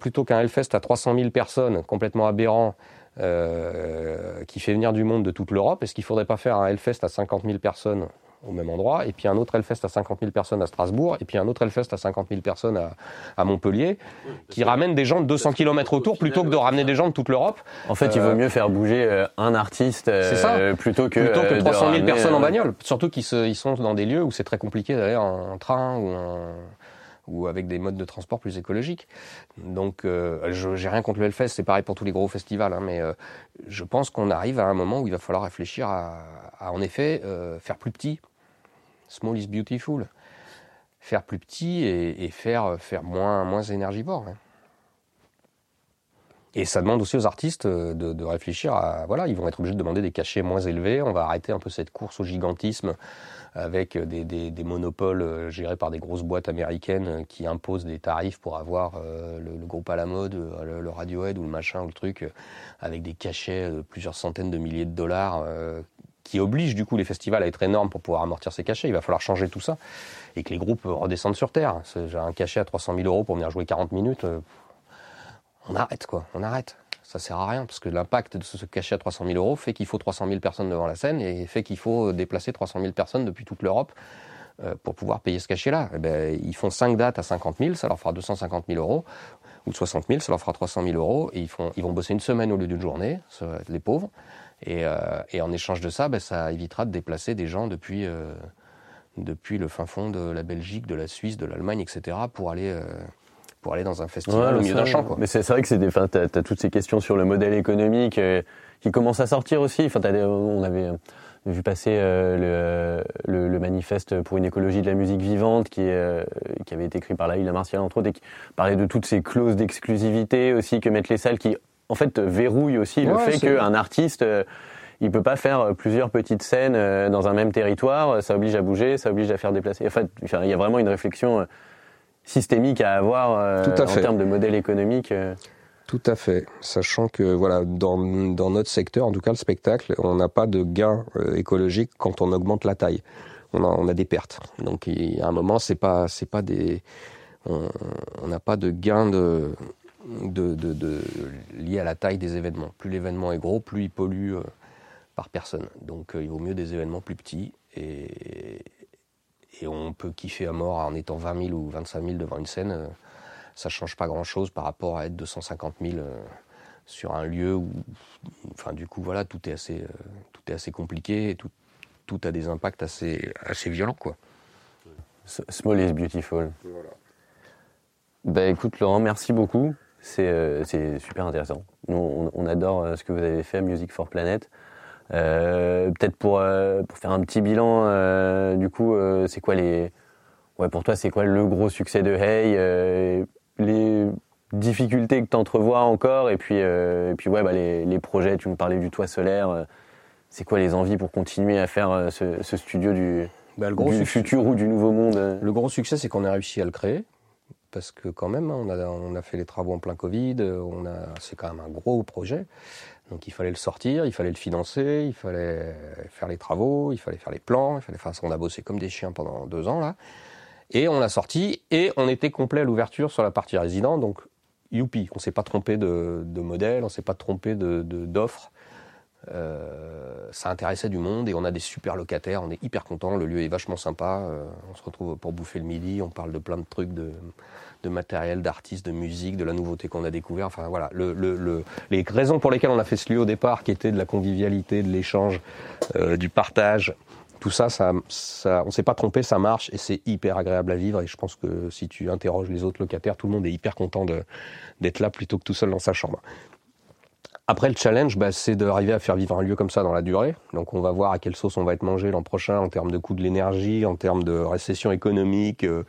plutôt qu'un Hellfest à 300 000 personnes, complètement aberrant, euh, qui fait venir du monde de toute l'Europe? Est-ce qu'il faudrait pas faire un Hellfest à 50 000 personnes au même endroit, et puis un autre Hellfest à 50 000 personnes à Strasbourg, et puis un autre Hellfest à 50 000 personnes à, Montpellier, qui ramène des gens de 200 km autour plutôt que de ramener des gens de toute l'Europe. En fait, il vaut euh, mieux faire bouger euh, un artiste euh, plutôt que, plutôt que 300 000 personnes en bagnole. Surtout qu'ils sont dans des lieux où c'est très compliqué d'aller en train ou ou avec des modes de transport plus écologiques. Donc, je j'ai rien contre le Hellfest, c'est pareil pour tous les gros festivals, hein, mais je pense qu'on arrive à un moment où il va falloir réfléchir à, à en effet, faire plus petit Small is beautiful. Faire plus petit et, faire, faire moins, moins énergivore. Hein. Et ça demande aussi aux artistes euh, de, réfléchir à. Voilà, ils vont être obligés de demander des cachets moins élevés. On va arrêter un peu cette course au gigantisme avec des, monopoles euh, gérés par des grosses boîtes américaines euh, qui imposent des tarifs pour avoir le, groupe à la mode, le, Radiohead ou le machin ou le truc, avec des cachets de plusieurs centaines de milliers de dollars qui oblige du coup les festivals à être énormes pour pouvoir amortir ces cachets. Il va falloir changer tout ça et que les groupes redescendent sur terre. J'ai un cachet à 300 000 euros pour venir jouer 40 minutes. Euh, on arrête quoi, on arrête. Ça sert à rien parce que l'impact de ce cachet à 300 000 euros fait qu'il faut 300 000 personnes devant la scène et fait qu'il faut déplacer 300 000 personnes depuis toute l'Europe euh, pour pouvoir payer ce cachet-là. Eh ben, ils font 5 dates à 50 000, ça leur fera 250 000 euros ou 60 000, ça leur fera 300 000 euros et ils, vont bosser une semaine au lieu d'une journée, les pauvres. Euh, et, en échange de ça, ben, ça évitera de déplacer des gens depuis, euh, depuis le fin fond de la Belgique, de la Suisse, de l'Allemagne, etc., pour aller, euh, pour aller dans un festival au milieu d'un champ. Quoi. Mais c'est vrai que c'est tu as, toutes ces questions sur le modèle économique qui commencent à sortir aussi. Enfin, on avait vu passer le, le, manifeste pour une écologie de la musique vivante qui, qui avait été écrit par Laïla Martial, entre autres, et qui parlait de toutes ces clauses d'exclusivité aussi que mettent les salles qui en fait, verrouille aussi le fait qu'un artiste, euh, il peut pas faire euh, plusieurs petites scènes euh, dans un même territoire. Ça oblige à bouger, ça oblige à faire déplacer. En fait, il y a vraiment une réflexion systémique à avoir en termes de modèle économique. Tout à fait. Sachant que voilà, dans, notre secteur, en tout cas le spectacle, on n'a pas de gain écologique quand on augmente la taille. On a, des pertes. Donc il a un moment, c'est pas, c'est pas des, on n'a pas de gain de, de, de, lié à la taille des événements. Plus l'événement est gros, plus il pollue euh, par personne. Donc euh, il vaut mieux des événements plus petits et, et, on peut kiffer à mort en étant 20 000 ou 25 000 devant une scène. Euh, ça change pas grand-chose par rapport à être 250 000 sur un lieu où, enfin du coup voilà, tout est assez, tout est assez compliqué et tout, tout a des impacts assez, assez violents quoi. Small is beautiful. Voilà. Bah écoute Laurent, merci beaucoup. C'est euh, c'est super intéressant. Nous, on, on adore euh, ce que vous avez fait, Music for Planet. Euh, Peut-être pour, euh, pour faire un petit bilan, euh, du coup, c'est quoi les. Ouais, pour toi, c'est quoi le gros succès de Hey Les difficultés que tu entrevois encore et puis, et puis ouais, bah, les, les projets, tu nous parlais du toit solaire. c'est quoi les envies pour continuer à faire ce, ce studio du, Bah, le, gros du futur ou du nouveau monde le gros succès, c'est qu'on a réussi à le créer. Parce que quand même, hein, on a, fait les travaux en plein Covid, euh, on a, c'est quand même un gros projet. Donc il fallait le sortir, il fallait le financer, il fallait faire les travaux, il fallait faire les plans, il fallait faire. On a bossé comme des chiens pendant deux ans là. Et on l'a sorti et on était complet à l'ouverture sur la partie résident. Donc youpi, on s'est pas trompé de, modèle, on s'est pas trompé de, d'offres. Euh, ça intéressait du monde et on a des super locataires, on est hyper content, le lieu est vachement sympa, euh, on se retrouve pour bouffer le midi, on parle de plein de trucs, de, de matériel, d'artistes, de musique, de la nouveauté qu'on a découvert, enfin voilà, le, le, le- les raisons pour lesquelles on a fait ce lieu au départ, qui était de la convivialité, de l'échange, euh, du partage, tout ça, ça, ça on s'est pas trompé, ça marche et c'est hyper agréable à vivre et je pense que si tu interroges les autres locataires, tout le monde est hyper content d'être là plutôt que tout seul dans sa chambre. Après, le challenge, bah, c'est d'arriver à faire vivre un lieu comme ça dans la durée. Donc, on va voir à quelle sauce on va être mangé l'an prochain en termes de coût de l'énergie, en termes de récession économique, euh,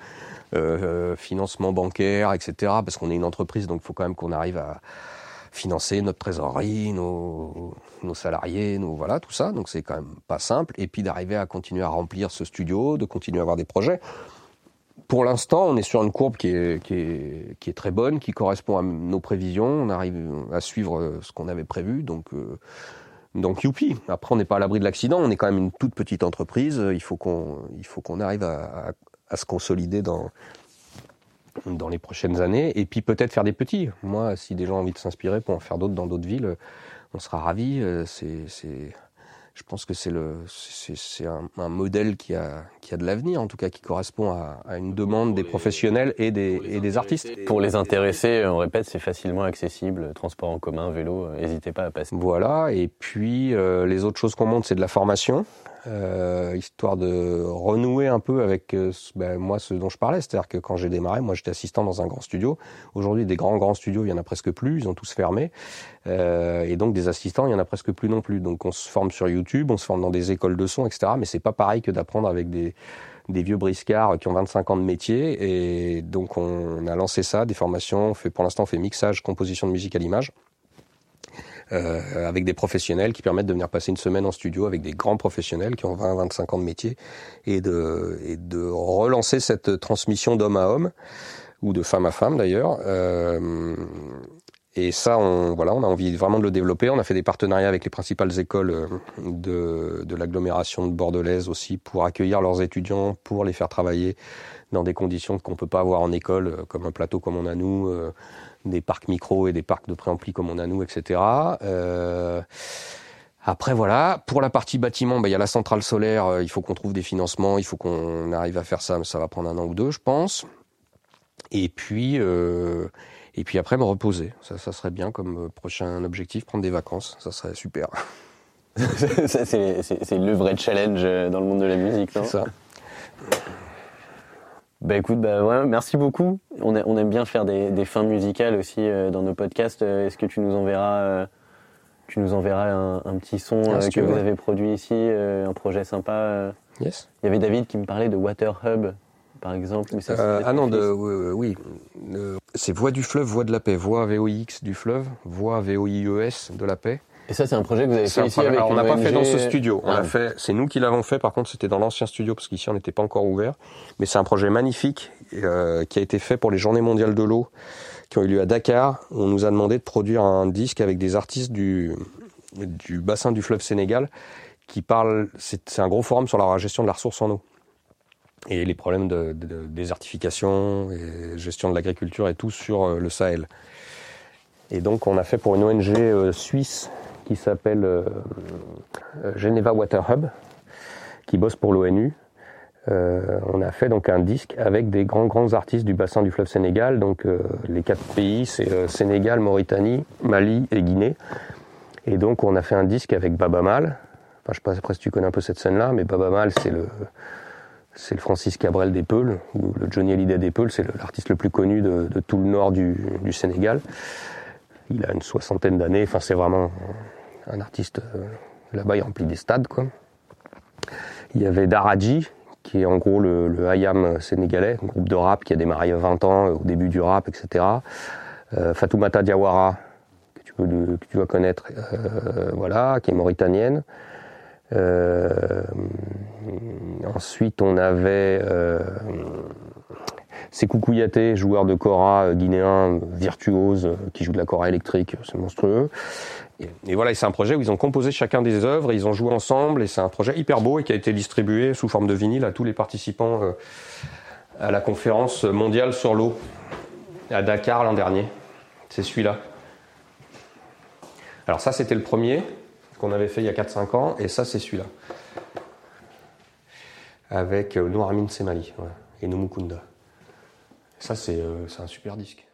euh, financement bancaire, etc. Parce qu'on est une entreprise, donc il faut quand même qu'on arrive à financer notre trésorerie, nos, nos salariés, nos, voilà, tout ça. Donc, c'est quand même pas simple. Et puis, d'arriver à continuer à remplir ce studio, de continuer à avoir des projets pour l'instant, on est sur une courbe qui est, qui, est, qui est très bonne, qui correspond à nos prévisions. On arrive à suivre euh, ce qu'on avait prévu. Donc, euh, donc youpi. Après, on n'est pas à l'abri de l'accident. On est quand même une toute petite entreprise. Il faut qu'on, il faut qu'on arrive à, à, se consolider dans, dans les prochaines années. Et puis peut-être faire des petits. Moi, si des gens ont envie de s'inspirer pour en faire d'autres dans d'autres villes, on sera ravis. Euh, c'est, je pense que c'est le, c'est, c'est un, un modèle qui a, qui a de l'avenir, en tout cas qui correspond à, à une demande des professionnels et des, et des artistes. Pour les intéressés, on répète, c'est facilement accessible, transport en commun, vélo, euh, n'hésitez pas à passer. Voilà, et puis euh, les autres choses qu'on monte, c'est de la formation, euh, histoire de renouer un peu avec euh, ben, moi ce dont je parlais, c'est-à-dire que quand j'ai démarré, moi j'étais assistant dans un grand studio. Aujourd'hui, des grands grands studios, il y en a presque plus, ils ont tous fermé, Euh, et donc des assistants, il y en a presque plus non plus. Donc on se forme sur YouTube, on se forme dans des écoles de son, etc. Mais c'est pas pareil que d'apprendre avec des des vieux briscards qui ont 25 ans de métier, et donc on a lancé ça, des formations. On fait pour l'instant, on fait mixage, composition de musique à l'image euh, avec des professionnels qui permettent de venir passer une semaine en studio avec des grands professionnels qui ont 20-25 ans de métier et de, et de relancer cette transmission d'homme à homme ou de femme à femme d'ailleurs. Euh, et ça, on, voilà, on a envie vraiment de le développer. On a fait des partenariats avec les principales écoles euh, de, de l'agglomération de bordelaise aussi pour accueillir leurs étudiants, pour les faire travailler dans des conditions qu'on peut pas avoir en école, euh, comme un plateau comme on a nous, euh, des parcs micro et des parcs de préampli comme on a nous, etc. Euh, après voilà, pour la partie bâtiment, bah, il y a la centrale solaire, euh, il faut qu'on trouve des financements, il faut qu'on arrive à faire ça, mais ça va prendre un an ou deux, je pense. Et puis, euh, et puis après me reposer, ça, ça serait bien comme prochain objectif, prendre des vacances, ça serait super. C'est le vrai challenge dans le monde de la musique, non? Ça. Bah écoute, bah ouais, merci beaucoup. On, a- on aime bien faire des, des fins musicales aussi euh, dans nos podcasts. Euh, Est-ce que tu nous enverras, euh, tu nous enverras un, un petit son Ah, si que vous avez produit ici, un projet sympa. Yes. Il y avait David qui me parlait de Water Hub, par exemple. Mais ça, ah non, de, oui, c'est Voix du fleuve, Voix de la paix, Voix VOIX du fleuve, Voix VOIES de la paix. Et ça, c'est un projet que vous avez fait ici avec alors, on n'a pas fait dans ce studio. On Ah. l'a fait. C'est nous qui l'avons fait. Par contre, c'était dans l'ancien studio parce qu'ici on n'était pas encore ouvert. Mais c'est un projet magnifique euh, qui a été fait pour les Journées mondiales de l'eau qui ont eu lieu à Dakar. On nous a demandé de produire un disque avec des artistes du du bassin du fleuve Sénégal qui parlent. C'est un gros forum sur la gestion de la ressource en eau et les problèmes de, de- de désertification et gestion de l'agriculture et tout sur euh, le Sahel. Et donc on a fait pour une ONG euh, suisse qui s'appelle euh, euh, Geneva Water Hub, qui bosse pour l'ONU. Euh, on a fait donc un disque avec des grands grands artistes du bassin du fleuve Sénégal. Donc les quatre pays, c'est Sénégal, Mauritanie, Mali et Guinée. Et donc on a fait un disque avec Baba Mal. Enfin, je sais pas si tu connais un peu cette scène-là, mais Baba Mal, c'est le c'est le Francis Cabrel des Peuls, ou le Johnny Hallyday des Peuls, c'est l'artiste le plus connu de, tout le nord du, Sénégal. Il a une soixantaine d'années, enfin c'est vraiment un artiste, euh, là-bas il remplit des stades. Il y avait Daraji, qui est en gros le, Hayam sénégalais, un groupe de rap qui a démarré il y a 20 ans, au début du rap, etc. Euh, Fatoumata Diawara, que tu, tu dois connaître, euh, voilà, qui est mauritanienne. Euh, ensuite, on avait euh, Sekou Kouyaté, joueur de kora euh, guinéen, virtuose, qui joue de la kora électrique, c'est monstrueux. Et, voilà, c'est un projet où ils ont composé chacun des œuvres, ils ont joué ensemble, et c'est un projet hyper beau et qui a été distribué sous forme de vinyle à tous les participants à la conférence mondiale sur l'eau à Dakar l'an dernier. C'est celui-là. Alors ça, c'était le premier qu'on avait fait il y a 4-5 ans, et ça c'est celui-là. Avec euh, Nouramin Semali et Nomukunda. Ça c'est euh, un super disque.